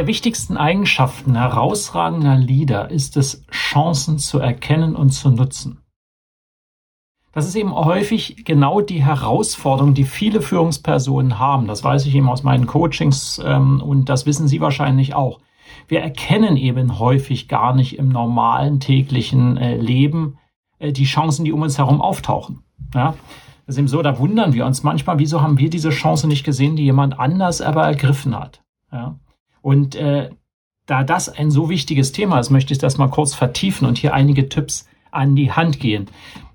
der wichtigsten Eigenschaften herausragender Leader ist es, Chancen zu erkennen und zu nutzen. Das ist eben häufig genau die Herausforderung, die viele Führungspersonen haben. Das weiß ich eben aus meinen Coachings ähm, und das wissen Sie wahrscheinlich auch. Wir erkennen eben häufig gar nicht im normalen täglichen äh, Leben äh, die Chancen, die um uns herum auftauchen. Ja? Das ist eben so, da wundern wir uns manchmal, wieso haben wir diese Chance nicht gesehen, die jemand anders aber ergriffen hat. Ja? Und äh, da das ein so wichtiges Thema ist, möchte ich das mal kurz vertiefen und hier einige Tipps an die Hand gehen.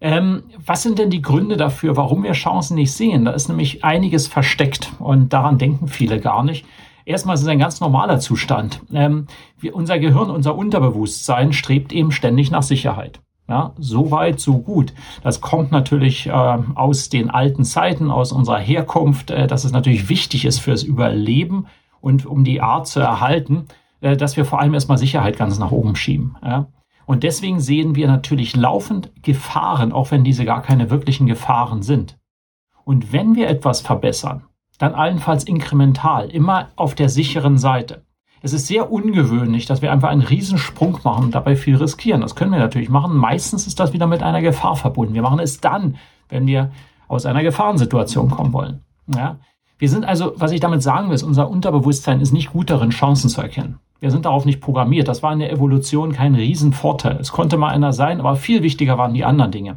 Ähm, was sind denn die Gründe dafür, warum wir Chancen nicht sehen? Da ist nämlich einiges versteckt und daran denken viele gar nicht. Erstmal ist es ein ganz normaler Zustand. Ähm, wir, unser Gehirn, unser Unterbewusstsein strebt eben ständig nach Sicherheit. Ja, so weit, so gut. Das kommt natürlich äh, aus den alten Zeiten, aus unserer Herkunft, äh, dass es natürlich wichtig ist fürs Überleben und um die Art zu erhalten, äh, dass wir vor allem erstmal Sicherheit ganz nach oben schieben. Ja? Und deswegen sehen wir natürlich laufend Gefahren, auch wenn diese gar keine wirklichen Gefahren sind. Und wenn wir etwas verbessern, dann allenfalls inkremental, immer auf der sicheren Seite. Es ist sehr ungewöhnlich, dass wir einfach einen Riesensprung machen und dabei viel riskieren. Das können wir natürlich machen. Meistens ist das wieder mit einer Gefahr verbunden. Wir machen es dann, wenn wir aus einer Gefahrensituation kommen wollen. Ja? Wir sind also, was ich damit sagen will, ist, unser Unterbewusstsein ist nicht gut darin, Chancen zu erkennen. Wir sind darauf nicht programmiert. Das war in der Evolution kein Riesenvorteil. Es konnte mal einer sein, aber viel wichtiger waren die anderen Dinge.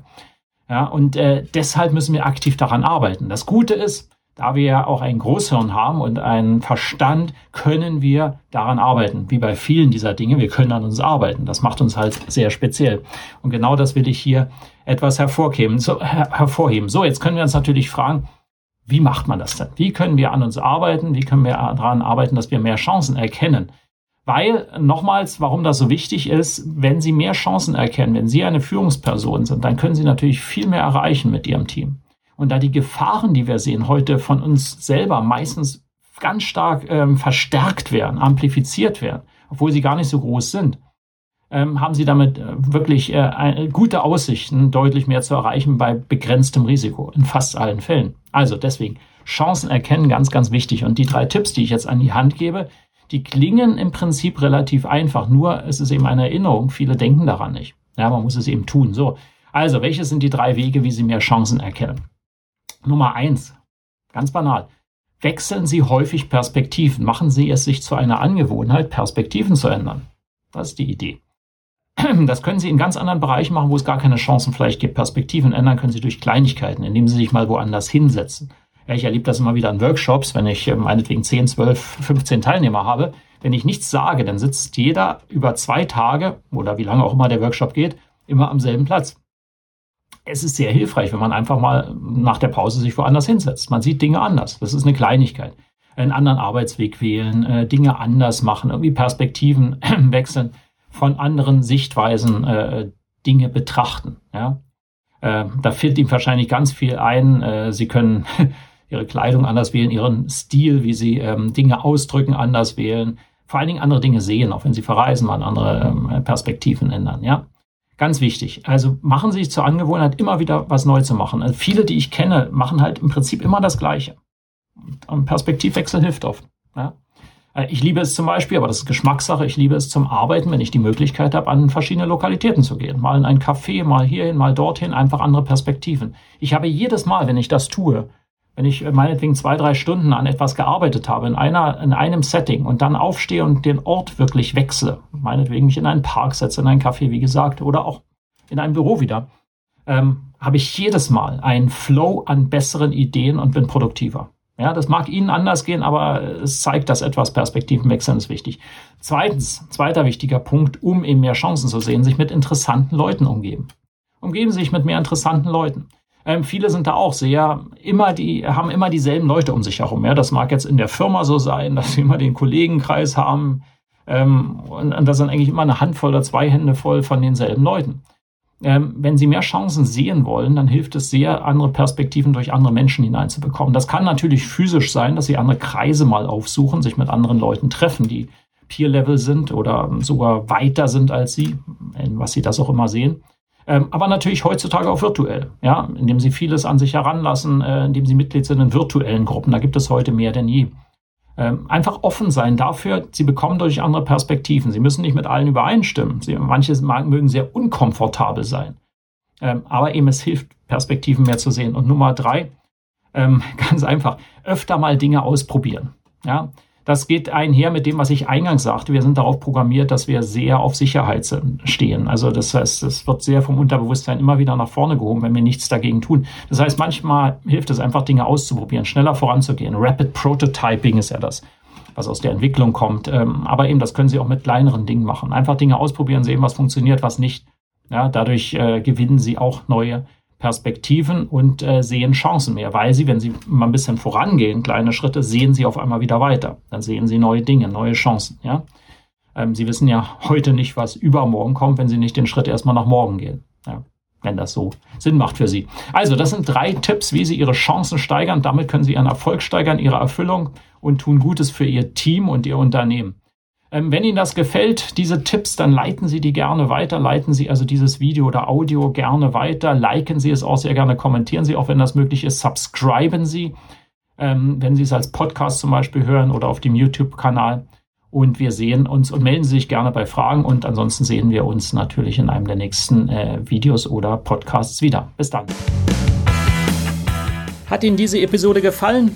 Ja, und äh, deshalb müssen wir aktiv daran arbeiten. Das Gute ist, da wir ja auch ein Großhirn haben und einen Verstand, können wir daran arbeiten. Wie bei vielen dieser Dinge, wir können an uns arbeiten. Das macht uns halt sehr speziell. Und genau das will ich hier etwas hervorheben. So, her hervorheben. so jetzt können wir uns natürlich fragen, wie macht man das denn? Wie können wir an uns arbeiten? Wie können wir daran arbeiten, dass wir mehr Chancen erkennen? Weil, nochmals, warum das so wichtig ist, wenn Sie mehr Chancen erkennen, wenn Sie eine Führungsperson sind, dann können Sie natürlich viel mehr erreichen mit Ihrem Team. Und da die Gefahren, die wir sehen, heute von uns selber meistens ganz stark ähm, verstärkt werden, amplifiziert werden, obwohl sie gar nicht so groß sind, ähm, haben sie damit äh, wirklich äh, gute Aussichten, deutlich mehr zu erreichen bei begrenztem Risiko in fast allen Fällen. Also deswegen Chancen erkennen ganz, ganz wichtig. Und die drei Tipps, die ich jetzt an die Hand gebe, die klingen im Prinzip relativ einfach. Nur es ist eben eine Erinnerung. Viele denken daran nicht. Ja, man muss es eben tun. So. Also, welche sind die drei Wege, wie Sie mehr Chancen erkennen? Nummer eins. Ganz banal. Wechseln Sie häufig Perspektiven. Machen Sie es sich zu einer Angewohnheit, Perspektiven zu ändern. Das ist die Idee. Das können Sie in ganz anderen Bereichen machen, wo es gar keine Chancen vielleicht gibt. Perspektiven ändern können Sie durch Kleinigkeiten, indem Sie sich mal woanders hinsetzen. Ich erlebe das immer wieder in Workshops, wenn ich äh, meinetwegen 10, 12, 15 Teilnehmer habe. Wenn ich nichts sage, dann sitzt jeder über zwei Tage oder wie lange auch immer der Workshop geht, immer am selben Platz. Es ist sehr hilfreich, wenn man einfach mal nach der Pause sich woanders hinsetzt. Man sieht Dinge anders. Das ist eine Kleinigkeit. Einen anderen Arbeitsweg wählen, äh, Dinge anders machen, irgendwie Perspektiven wechseln von anderen Sichtweisen äh, Dinge betrachten. Ja? Äh, da fällt ihm wahrscheinlich ganz viel ein. Äh, sie können ihre Kleidung anders wählen, ihren Stil, wie sie ähm, Dinge ausdrücken, anders wählen. Vor allen Dingen andere Dinge sehen, auch wenn sie verreisen, mal andere ähm, Perspektiven ändern. Ja, ganz wichtig. Also machen Sie sich zur Angewohnheit, immer wieder was neu zu machen. Also viele, die ich kenne, machen halt im Prinzip immer das Gleiche. Und Perspektivwechsel hilft oft. Ja? Äh, ich liebe es zum Beispiel, aber das ist Geschmackssache, ich liebe es zum Arbeiten, wenn ich die Möglichkeit habe, an verschiedene Lokalitäten zu gehen. Mal in ein Café, mal hierhin, mal dorthin, einfach andere Perspektiven. Ich habe jedes Mal, wenn ich das tue, wenn ich äh, meinetwegen zwei, drei Stunden an etwas gearbeitet habe, in einer, in einem Setting und dann aufstehe und den Ort wirklich wechsle, meinetwegen mich in einen Park setze, in ein Café, wie gesagt, oder auch in ein Büro wieder, ähm, habe ich jedes Mal einen Flow an besseren Ideen und bin produktiver. Ja, das mag Ihnen anders gehen, aber es zeigt, dass etwas Perspektivenwechseln ist wichtig. Zweitens, zweiter wichtiger Punkt, um eben mehr Chancen zu sehen, sich mit interessanten Leuten umgeben. Umgeben Sie sich mit mehr interessanten Leuten. Ähm, viele sind da auch sehr immer die haben immer dieselben Leute um sich herum. Ja, das mag jetzt in der Firma so sein, dass sie immer den Kollegenkreis haben, Ähm, und, und das sind eigentlich immer eine Handvoll oder zwei Hände voll von denselben Leuten. Ähm, wenn Sie mehr Chancen sehen wollen, dann hilft es sehr, andere Perspektiven durch andere Menschen hineinzubekommen. Das kann natürlich physisch sein, dass Sie andere Kreise mal aufsuchen, sich mit anderen Leuten treffen, die Peer-Level sind oder sogar weiter sind als Sie, was Sie das auch immer sehen. Ähm, aber natürlich heutzutage auch virtuell, ja, indem Sie vieles an sich heranlassen, äh, indem Sie Mitglied sind in virtuellen Gruppen. Da gibt es heute mehr denn je. Ähm, einfach offen sein dafür, Sie bekommen durch andere Perspektiven. Sie müssen nicht mit allen übereinstimmen. Sie, manche mögen sehr unkomfortabel sein. Ähm, aber eben es hilft, Perspektiven mehr zu sehen. Und Nummer drei, ähm, ganz einfach, öfter mal Dinge ausprobieren. Ja, das geht einher mit dem, was ich eingangs sagte. Wir sind darauf programmiert, dass wir sehr auf Sicherheit stehen. Also das heißt, es wird sehr vom Unterbewusstsein immer wieder nach vorne gehoben, wenn wir nichts dagegen tun. Das heißt, manchmal hilft es einfach, Dinge auszuprobieren, schneller voranzugehen. Rapid Prototyping ist ja das, was aus der Entwicklung kommt. Ähm, aber eben, das können Sie auch mit kleineren Dingen machen. Einfach Dinge ausprobieren, sehen, was funktioniert, was nicht. Ja, dadurch äh, gewinnen Sie auch neue Perspektiven und äh, sehen Chancen mehr, weil sie, wenn sie mal ein bisschen vorangehen, kleine Schritte, sehen sie auf einmal wieder weiter. Dann sehen sie neue Dinge, neue Chancen. Ja? Ähm, sie wissen ja heute nicht, was übermorgen kommt, wenn sie nicht den Schritt erstmal nach morgen gehen. Ja? Wenn das so Sinn macht für Sie. Also, das sind drei Tipps, wie Sie Ihre Chancen steigern. Damit können Sie Ihren Erfolg steigern, Ihre Erfüllung und tun Gutes für Ihr Team und Ihr Unternehmen. Ähm, wenn Ihnen das gefällt, diese Tipps, dann leiten Sie die gerne weiter. Leiten Sie also dieses Video oder Audio gerne weiter. Liken Sie es auch sehr gerne. Kommentieren Sie auch, wenn das möglich ist. Subscriben Sie, ähm, wenn Sie es als Podcast zum Beispiel hören oder auf dem YouTube-Kanal. Und wir sehen uns und melden Sie sich gerne bei Fragen. Und ansonsten sehen wir uns natürlich in einem der nächsten äh, Videos oder Podcasts wieder. Bis dann. Hat Ihnen diese Episode gefallen?